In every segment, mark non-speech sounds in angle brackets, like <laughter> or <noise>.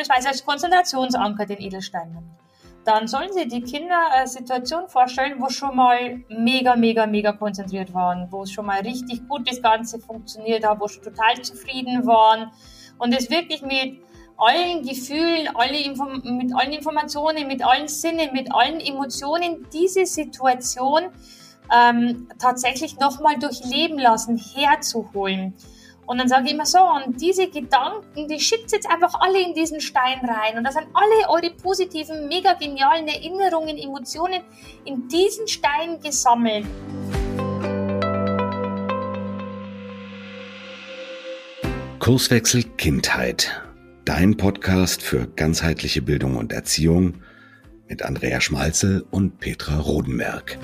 beispielsweise als Konzentrationsanker den Edelstein nimmt, dann sollen Sie die Kinder eine Situation vorstellen, wo schon mal mega, mega, mega konzentriert waren, wo es schon mal richtig gut das Ganze funktioniert hat, wo sie total zufrieden waren und es wirklich mit allen Gefühlen, alle Inform mit allen Informationen, mit allen Sinnen, mit allen Emotionen diese Situation ähm, tatsächlich nochmal durchleben lassen, herzuholen. Und dann sage ich immer so, und diese Gedanken, die schickt jetzt einfach alle in diesen Stein rein. Und da sind alle eure positiven, mega genialen Erinnerungen, Emotionen in diesen Stein gesammelt. Kurswechsel Kindheit. Dein Podcast für ganzheitliche Bildung und Erziehung mit Andrea Schmalzel und Petra Rodenberg.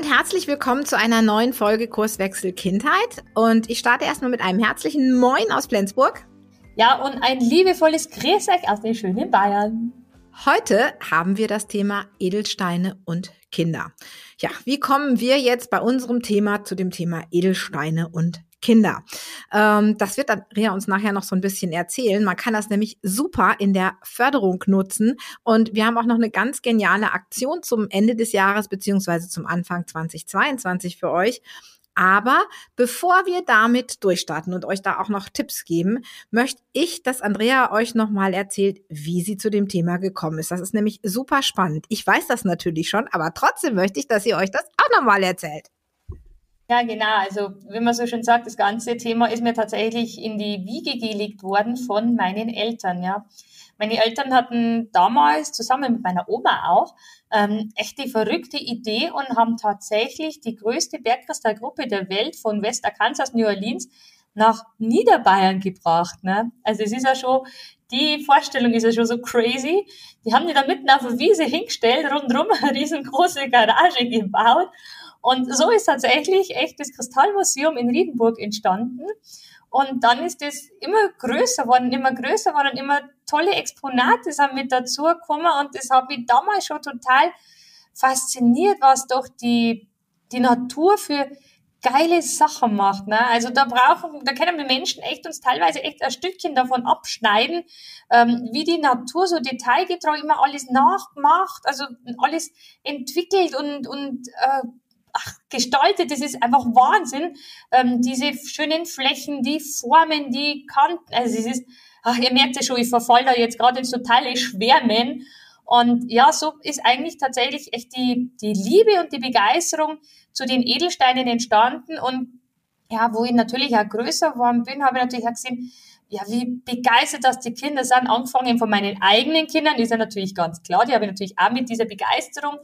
Und herzlich willkommen zu einer neuen Folge Kurswechsel Kindheit. Und ich starte erstmal mit einem herzlichen Moin aus Flensburg. Ja, und ein liebevolles Grüß euch aus den schönen Bayern. Heute haben wir das Thema Edelsteine und Kinder. Ja, wie kommen wir jetzt bei unserem Thema zu dem Thema Edelsteine und Kinder. Ähm, das wird Andrea uns nachher noch so ein bisschen erzählen. Man kann das nämlich super in der Förderung nutzen. Und wir haben auch noch eine ganz geniale Aktion zum Ende des Jahres beziehungsweise zum Anfang 2022 für euch. Aber bevor wir damit durchstarten und euch da auch noch Tipps geben, möchte ich, dass Andrea euch nochmal erzählt, wie sie zu dem Thema gekommen ist. Das ist nämlich super spannend. Ich weiß das natürlich schon, aber trotzdem möchte ich, dass ihr euch das auch nochmal erzählt. Ja, genau. Also, wie man so schön sagt, das ganze Thema ist mir tatsächlich in die Wiege gelegt worden von meinen Eltern, ja. Meine Eltern hatten damals zusammen mit meiner Oma auch ähm, echt die verrückte Idee und haben tatsächlich die größte Bergkristallgruppe der Welt von West Arkansas, New Orleans nach Niederbayern gebracht. Ne? Also es ist ja schon, die Vorstellung ist ja schon so crazy. Die haben die da mitten auf der Wiese hingestellt, rundherum eine riesengroße Garage gebaut und so ist tatsächlich echt das Kristallmuseum in Riedenburg entstanden. Und dann ist es immer größer worden, immer größer worden, immer tolle Exponate sind mit dazu gekommen. Und das hat mich damals schon total fasziniert, was doch die, die Natur für geile Sachen macht. Ne? Also da brauchen, da können wir Menschen echt uns teilweise echt ein Stückchen davon abschneiden, ähm, wie die Natur so detailgetreu immer alles nachmacht, also alles entwickelt und, und äh, ach, gestaltet, das ist einfach Wahnsinn. Ähm, diese schönen Flächen, die Formen, die Kanten, also es ist, ach, ihr merkt ja schon, ich verfall da jetzt gerade in totale Schwärmen. Und ja, so ist eigentlich tatsächlich echt die, die Liebe und die Begeisterung zu den Edelsteinen entstanden. Und ja, wo ich natürlich auch größer geworden bin, habe ich natürlich auch gesehen, ja, wie begeistert das die Kinder sind, angefangen von meinen eigenen Kindern, ist ja natürlich ganz klar, die habe ich natürlich auch mit dieser Begeisterung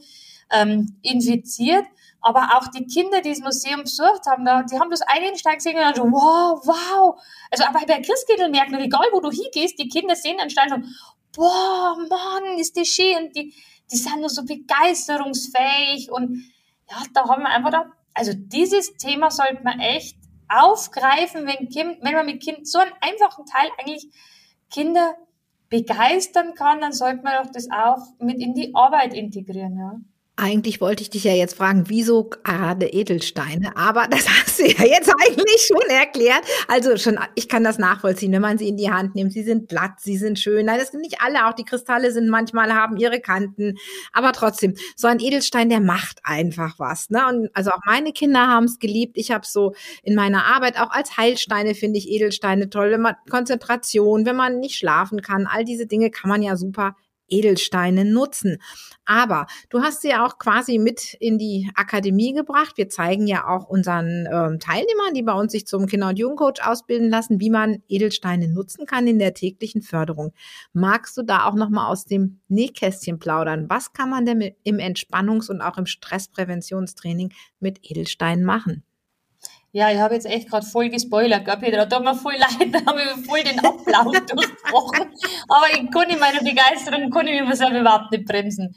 ähm, infiziert. Aber auch die Kinder, die das Museum besucht haben, die haben das Einsteig gesehen und dann so, wow, wow. Also aber bei Christkindl merkt man, egal wo du hingehst, die Kinder sehen Stein und boah, Mann, ist das schön. Und die, die sind nur so begeisterungsfähig. Und ja, da haben wir einfach da, also dieses Thema sollte man echt aufgreifen, wenn, kind, wenn man mit Kind so einen einfachen Teil eigentlich Kinder begeistern kann, dann sollte man doch das auch mit in die Arbeit integrieren, ja. Eigentlich wollte ich dich ja jetzt fragen, wieso gerade Edelsteine, aber das <laughs> hast du ja jetzt eigentlich schon erklärt. Also schon, ich kann das nachvollziehen, wenn man sie in die Hand nimmt. Sie sind glatt, sie sind schön. Nein, das sind nicht alle, auch die Kristalle sind manchmal haben ihre Kanten, aber trotzdem, so ein Edelstein, der macht einfach was. Ne? Und also auch meine Kinder haben es geliebt. Ich habe so in meiner Arbeit auch als Heilsteine finde ich Edelsteine toll. Wenn man Konzentration, wenn man nicht schlafen kann, all diese Dinge kann man ja super Edelsteine nutzen. Aber du hast sie ja auch quasi mit in die Akademie gebracht. Wir zeigen ja auch unseren ähm, Teilnehmern, die bei uns sich zum Kinder- und Jugendcoach ausbilden lassen, wie man Edelsteine nutzen kann in der täglichen Förderung. Magst du da auch noch mal aus dem Nähkästchen plaudern? Was kann man denn im Entspannungs- und auch im Stresspräventionstraining mit Edelsteinen machen? Ja, ich habe jetzt echt gerade voll gespoilert, gell, Petra? Tut mir voll leid, <laughs> da habe ich voll den Ablauf <laughs> durchbrochen. Aber ich konnte in meiner Begeisterung, konnte ich selber überhaupt nicht bremsen.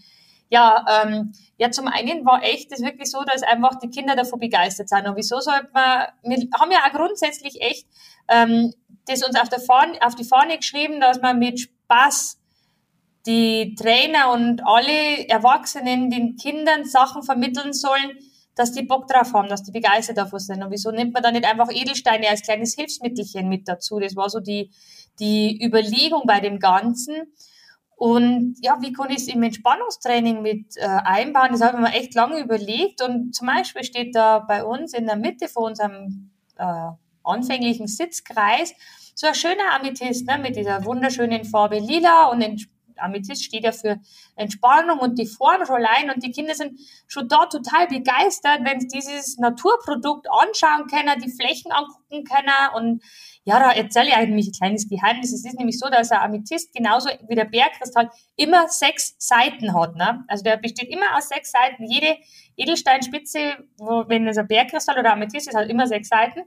Ja, ähm, ja, zum einen war echt das wirklich so, dass einfach die Kinder davon begeistert sind. Und wieso sollte man, wir haben ja auch grundsätzlich echt ähm, das uns auf, der Fahne, auf die Fahne geschrieben, dass man mit Spaß die Trainer und alle Erwachsenen den Kindern Sachen vermitteln sollen, dass die Bock drauf haben, dass die begeistert davon sind. Und wieso nimmt man dann nicht einfach Edelsteine als kleines Hilfsmittelchen mit dazu? Das war so die, die Überlegung bei dem Ganzen. Und ja, wie kann ich es im Entspannungstraining mit äh, einbauen? Das habe ich mir echt lange überlegt. Und zum Beispiel steht da bei uns in der Mitte von unserem äh, anfänglichen Sitzkreis so ein schöner Amethyst ne, mit dieser wunderschönen Farbe lila und Amethyst steht ja für Entspannung und die Form schon allein und die Kinder sind schon da total begeistert, wenn sie dieses Naturprodukt anschauen können, die Flächen angucken können und ja, da erzähle ich eigentlich ein kleines Geheimnis. Es ist nämlich so, dass ein Amethyst genauso wie der Bergkristall immer sechs Seiten hat. Ne? Also der besteht immer aus sechs Seiten. Jede Edelsteinspitze, wo, wenn es ein Bergkristall oder Amethyst ist, hat immer sechs Seiten.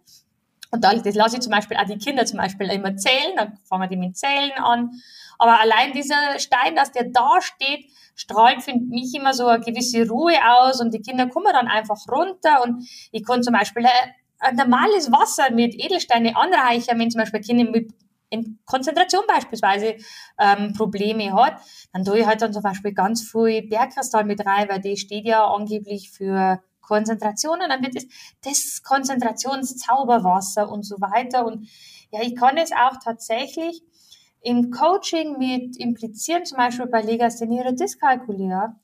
Und da, das lasse ich zum Beispiel auch die Kinder zum Beispiel immer zählen, dann fangen die mit Zählen an. Aber allein dieser Stein, dass der da steht, strahlt für mich immer so eine gewisse Ruhe aus und die Kinder kommen dann einfach runter und ich kann zum Beispiel ein normales Wasser mit Edelsteine anreichern, wenn zum Beispiel Kinder mit Konzentration beispielsweise ähm, Probleme hat, dann tue ich halt dann zum Beispiel ganz viel Bergkristall mit rein, weil die steht ja angeblich für Konzentration und dann wird es das Konzentrationszauberwasser und so weiter. Und ja, ich kann es auch tatsächlich im Coaching mit implizieren, zum Beispiel bei Legasthenie oder.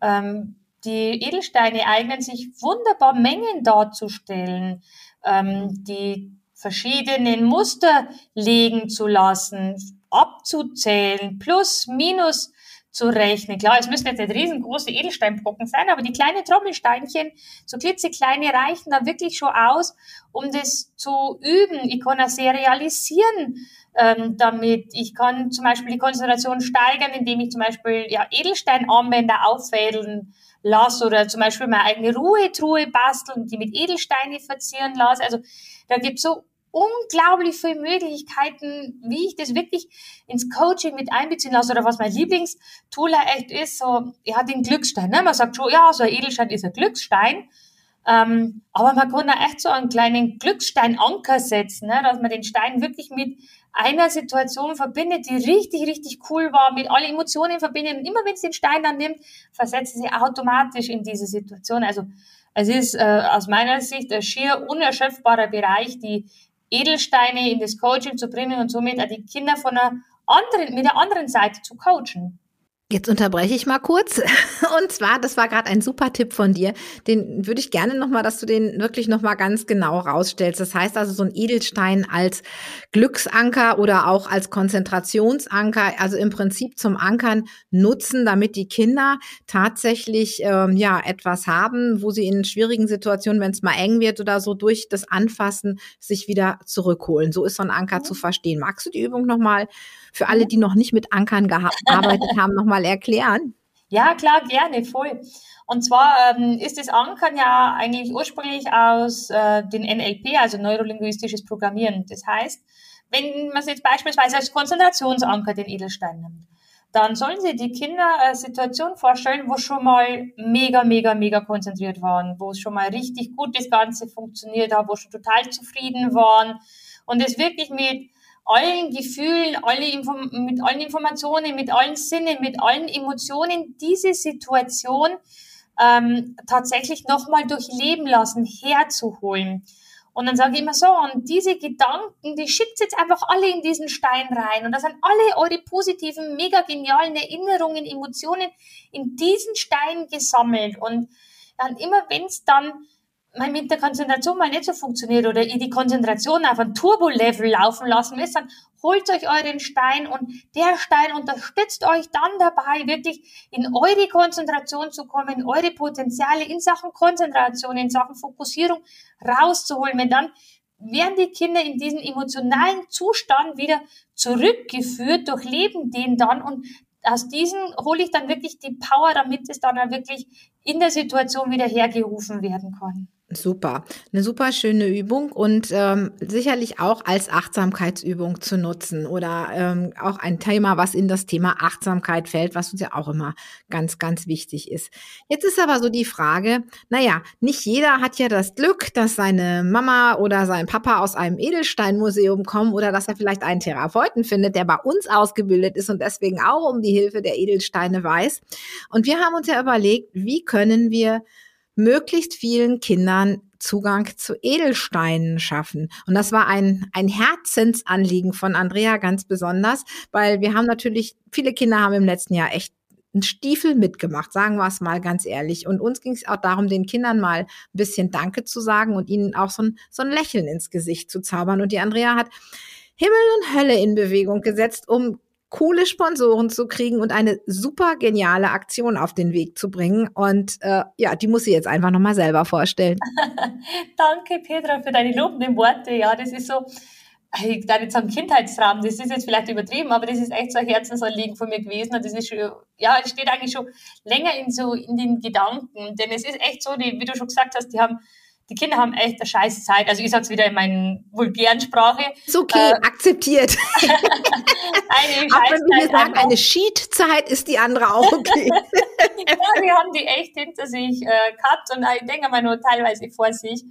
Ähm, die Edelsteine eignen sich wunderbar, Mengen darzustellen, ähm, die verschiedenen Muster legen zu lassen, abzuzählen, plus, minus zu rechnen. Klar, es müssen jetzt nicht riesengroße Edelsteinbrocken sein, aber die kleinen Trommelsteinchen, so klitzekleine, reichen da wirklich schon aus, um das zu üben. Ich kann das serialisieren ähm, damit. Ich kann zum Beispiel die Konzentration steigern, indem ich zum Beispiel ja, Edelsteinarmbänder auffädeln lasse oder zum Beispiel meine eigene Ruhetruhe basteln, die mit Edelsteine verzieren lasse. Also da gibt es so unglaublich viele Möglichkeiten, wie ich das wirklich ins Coaching mit einbeziehen lasse oder was mein Lieblingstool echt ist, so, ja, den Glücksstein, ne? Man sagt schon, ja, so ein Edelstein ist ein Glücksstein, ähm, aber man kann da echt so einen kleinen Glückssteinanker setzen, ne? dass man den Stein wirklich mit einer Situation verbindet, die richtig, richtig cool war, mit allen Emotionen verbindet. Und immer wenn es den Stein dann nimmt, versetzt sie automatisch in diese Situation. Also es ist äh, aus meiner Sicht ein schier unerschöpfbarer Bereich, die Edelsteine in das Coaching zu bringen und somit auch die Kinder von einer anderen, mit der anderen Seite zu coachen. Jetzt unterbreche ich mal kurz. <laughs> Und zwar, das war gerade ein super Tipp von dir. Den würde ich gerne nochmal, dass du den wirklich nochmal ganz genau rausstellst. Das heißt also so ein Edelstein als Glücksanker oder auch als Konzentrationsanker, also im Prinzip zum Ankern nutzen, damit die Kinder tatsächlich ähm, ja etwas haben, wo sie in schwierigen Situationen, wenn es mal eng wird oder so, durch das Anfassen sich wieder zurückholen. So ist so ein Anker mhm. zu verstehen. Magst du die Übung nochmal für alle, die noch nicht mit Ankern <laughs> gearbeitet haben, nochmal erklären? Ja, klar, gerne, voll. Und zwar ähm, ist das Ankern ja eigentlich ursprünglich aus äh, den NLP, also neurolinguistisches Programmieren. Das heißt, wenn man es jetzt beispielsweise als Konzentrationsanker den Edelstein nimmt, dann sollen Sie die Kinder eine Situation vorstellen, wo schon mal mega, mega, mega konzentriert waren, wo es schon mal richtig gut das Ganze funktioniert hat, wo schon total zufrieden waren und es wirklich mit allen Gefühlen, alle Inform mit allen Informationen, mit allen Sinnen, mit allen Emotionen diese Situation ähm, tatsächlich nochmal durchleben lassen, herzuholen. Und dann sage ich immer so, und diese Gedanken, die schickt jetzt einfach alle in diesen Stein rein. Und da sind alle eure positiven, mega genialen Erinnerungen, Emotionen in diesen Stein gesammelt. Und dann immer, wenn es dann mal mit der Konzentration mal nicht so funktioniert oder ihr die Konzentration auf ein Turbo-Level laufen lassen müsst, dann holt euch euren Stein und der Stein unterstützt euch dann dabei, wirklich in eure Konzentration zu kommen, eure Potenziale in Sachen Konzentration, in Sachen Fokussierung rauszuholen. Wenn dann werden die Kinder in diesen emotionalen Zustand wieder zurückgeführt, durchleben den dann und aus diesen hole ich dann wirklich die Power, damit es dann wirklich in der Situation wieder hergerufen werden kann. Super, eine super schöne Übung und ähm, sicherlich auch als Achtsamkeitsübung zu nutzen oder ähm, auch ein Thema, was in das Thema Achtsamkeit fällt, was uns ja auch immer ganz, ganz wichtig ist. Jetzt ist aber so die Frage, naja, nicht jeder hat ja das Glück, dass seine Mama oder sein Papa aus einem Edelsteinmuseum kommen oder dass er vielleicht einen Therapeuten findet, der bei uns ausgebildet ist und deswegen auch um die Hilfe der Edelsteine weiß. Und wir haben uns ja überlegt, wie können wir möglichst vielen Kindern Zugang zu Edelsteinen schaffen. Und das war ein, ein Herzensanliegen von Andrea ganz besonders, weil wir haben natürlich, viele Kinder haben im letzten Jahr echt einen Stiefel mitgemacht, sagen wir es mal ganz ehrlich. Und uns ging es auch darum, den Kindern mal ein bisschen Danke zu sagen und ihnen auch so ein, so ein Lächeln ins Gesicht zu zaubern. Und die Andrea hat Himmel und Hölle in Bewegung gesetzt, um coole Sponsoren zu kriegen und eine super geniale Aktion auf den Weg zu bringen. Und äh, ja, die muss sie jetzt einfach nochmal selber vorstellen. <laughs> Danke, Petra, für deine lobenden Worte. Ja, das ist so, ich da jetzt am Kindheitsrahmen, das ist jetzt vielleicht übertrieben, aber das ist echt so ein Herzensanliegen von mir gewesen. Und das ist schon, ja, es steht eigentlich schon länger in so in den Gedanken. Denn es ist echt so, die, wie du schon gesagt hast, die haben die Kinder haben echt eine scheiß Zeit. Also ich sage es wieder in meiner vulgären Sprache. Ist okay, äh, akzeptiert. eine <laughs> auch wenn wir sagen, eine Sheet-Zeit ist die andere auch okay. <laughs> ja, wir haben die echt hinter sich äh, gehabt und ich denke mal nur teilweise vor sich.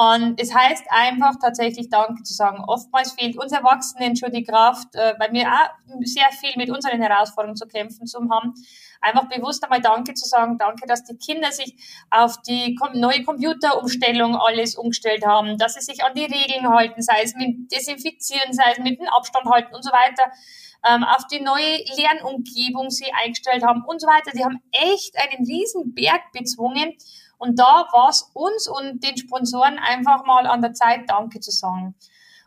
Und es heißt einfach tatsächlich Danke zu sagen. Oftmals fehlt uns Erwachsenen schon die Kraft, äh, weil wir auch sehr viel mit unseren Herausforderungen zu kämpfen zu haben einfach bewusst einmal Danke zu sagen, danke, dass die Kinder sich auf die neue Computerumstellung alles umgestellt haben, dass sie sich an die Regeln halten, sei es mit Desinfizieren, sei es mit dem Abstand halten und so weiter, ähm, auf die neue Lernumgebung sie eingestellt haben und so weiter. Die haben echt einen riesen Berg bezwungen. Und da war es uns und den Sponsoren einfach mal an der Zeit, Danke zu sagen.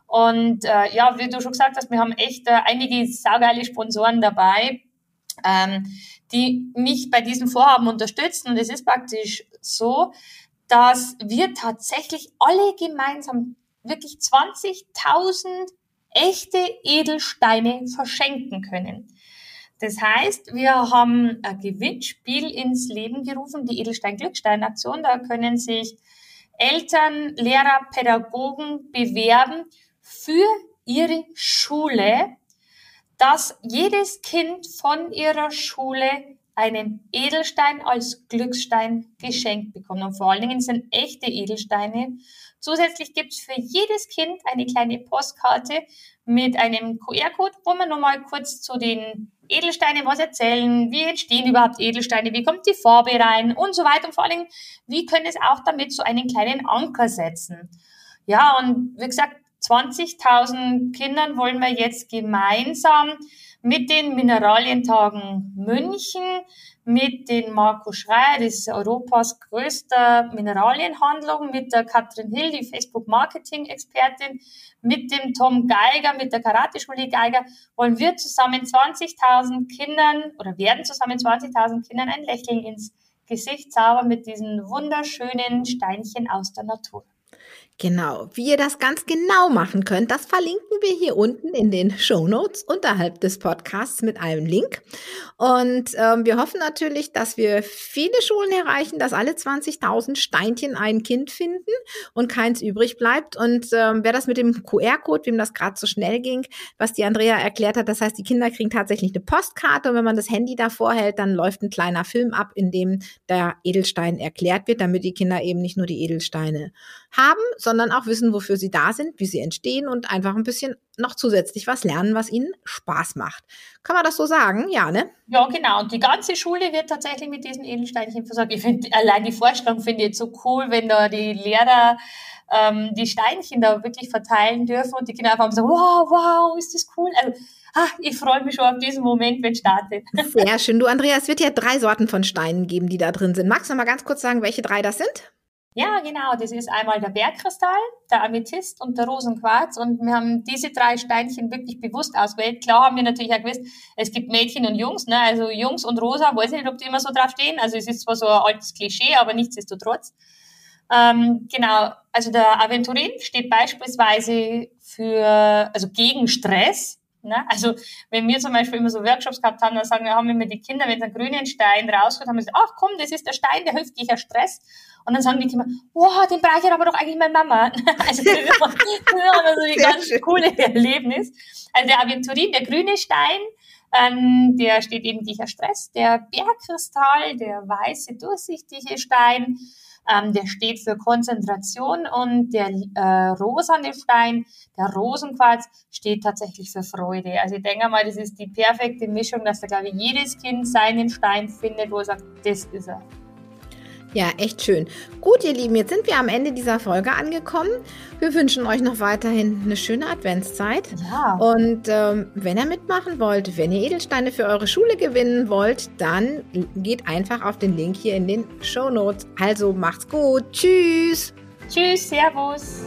Und äh, ja, wie du schon gesagt hast, wir haben echt äh, einige saugeile Sponsoren dabei. Ähm, die mich bei diesem Vorhaben unterstützen. Und es ist praktisch so, dass wir tatsächlich alle gemeinsam wirklich 20.000 echte Edelsteine verschenken können. Das heißt, wir haben ein Gewinnspiel ins Leben gerufen, die Edelstein-Glückstein-Aktion. Da können sich Eltern, Lehrer, Pädagogen bewerben für ihre Schule dass jedes Kind von ihrer Schule einen Edelstein als Glücksstein geschenkt bekommt. Und vor allen Dingen sind echte Edelsteine. Zusätzlich gibt es für jedes Kind eine kleine Postkarte mit einem QR-Code, wo man nochmal kurz zu den Edelsteinen was erzählen, wie entstehen überhaupt Edelsteine, wie kommt die Farbe rein und so weiter. Und vor Dingen, wie können es auch damit so einen kleinen Anker setzen. Ja, und wie gesagt, 20.000 Kindern wollen wir jetzt gemeinsam mit den Mineralientagen München, mit den Marco Schreier, das ist Europas größter Mineralienhandlung, mit der Katrin Hill, die Facebook-Marketing-Expertin, mit dem Tom Geiger, mit der Karate-Schule Geiger, wollen wir zusammen 20.000 Kindern oder werden zusammen 20.000 Kindern ein Lächeln ins Gesicht zaubern mit diesen wunderschönen Steinchen aus der Natur. Genau, wie ihr das ganz genau machen könnt, das verlinken wir hier unten in den Show Notes unterhalb des Podcasts mit einem Link. Und ähm, wir hoffen natürlich, dass wir viele Schulen erreichen, dass alle 20.000 Steinchen ein Kind finden und keins übrig bleibt. Und ähm, wer das mit dem QR-Code, wem das gerade so schnell ging, was die Andrea erklärt hat, das heißt, die Kinder kriegen tatsächlich eine Postkarte und wenn man das Handy davor hält, dann läuft ein kleiner Film ab, in dem der Edelstein erklärt wird, damit die Kinder eben nicht nur die Edelsteine haben, sondern auch wissen, wofür sie da sind, wie sie entstehen und einfach ein bisschen noch zusätzlich was lernen, was ihnen Spaß macht. Kann man das so sagen? Ja, ne? Ja, genau. Und die ganze Schule wird tatsächlich mit diesen Edelsteinchen versorgt. Ich finde allein die Vorstellung finde ich jetzt so cool, wenn da die Lehrer ähm, die Steinchen da wirklich verteilen dürfen und die Kinder einfach so, wow, wow, ist das cool. Also, ach, ich freue mich schon auf diesen Moment, wenn es startet. Sehr schön. Du, Andrea, es wird ja drei Sorten von Steinen geben, die da drin sind. Magst du noch mal ganz kurz sagen, welche drei das sind? Ja, genau. Das ist einmal der Bergkristall, der Amethyst und der Rosenquarz. Und wir haben diese drei Steinchen wirklich bewusst ausgewählt. Klar haben wir natürlich auch gewusst, es gibt Mädchen und Jungs. Ne? Also Jungs und Rosa, weiß ich nicht, ob die immer so drauf stehen. Also es ist zwar so ein altes Klischee, aber nichtsdestotrotz. Ähm, genau. Also der Aventurin steht beispielsweise für, also gegen Stress. Ne? Also wenn wir zum Beispiel immer so Workshops gehabt haben, dann sagen wir, haben immer die Kinder, wenn sie einen grünen Stein rauskommt, haben wir gesagt, ach komm, das ist der Stein, der hilft gegen Stress. Und dann sagen die Kinder, wow, den brauche ich aber doch eigentlich meine Mama. <laughs> also das ist immer so ein <laughs> ganz schön. coole Erlebnis. Also der Aventurin, der grüne Stein, ähm, der steht eben gegen Stress. Der Bergkristall, der weiße, durchsichtige Stein, ähm, der steht für Konzentration und der äh, rosane Stein, der Rosenquarz, steht tatsächlich für Freude. Also ich denke mal, das ist die perfekte Mischung, dass da, glaube ich, jedes Kind seinen Stein findet, wo er sagt, das ist er. Ja, echt schön. Gut, ihr Lieben, jetzt sind wir am Ende dieser Folge angekommen. Wir wünschen euch noch weiterhin eine schöne Adventszeit. Ja. Und ähm, wenn ihr mitmachen wollt, wenn ihr Edelsteine für eure Schule gewinnen wollt, dann geht einfach auf den Link hier in den Show Notes. Also macht's gut. Tschüss. Tschüss, Servus.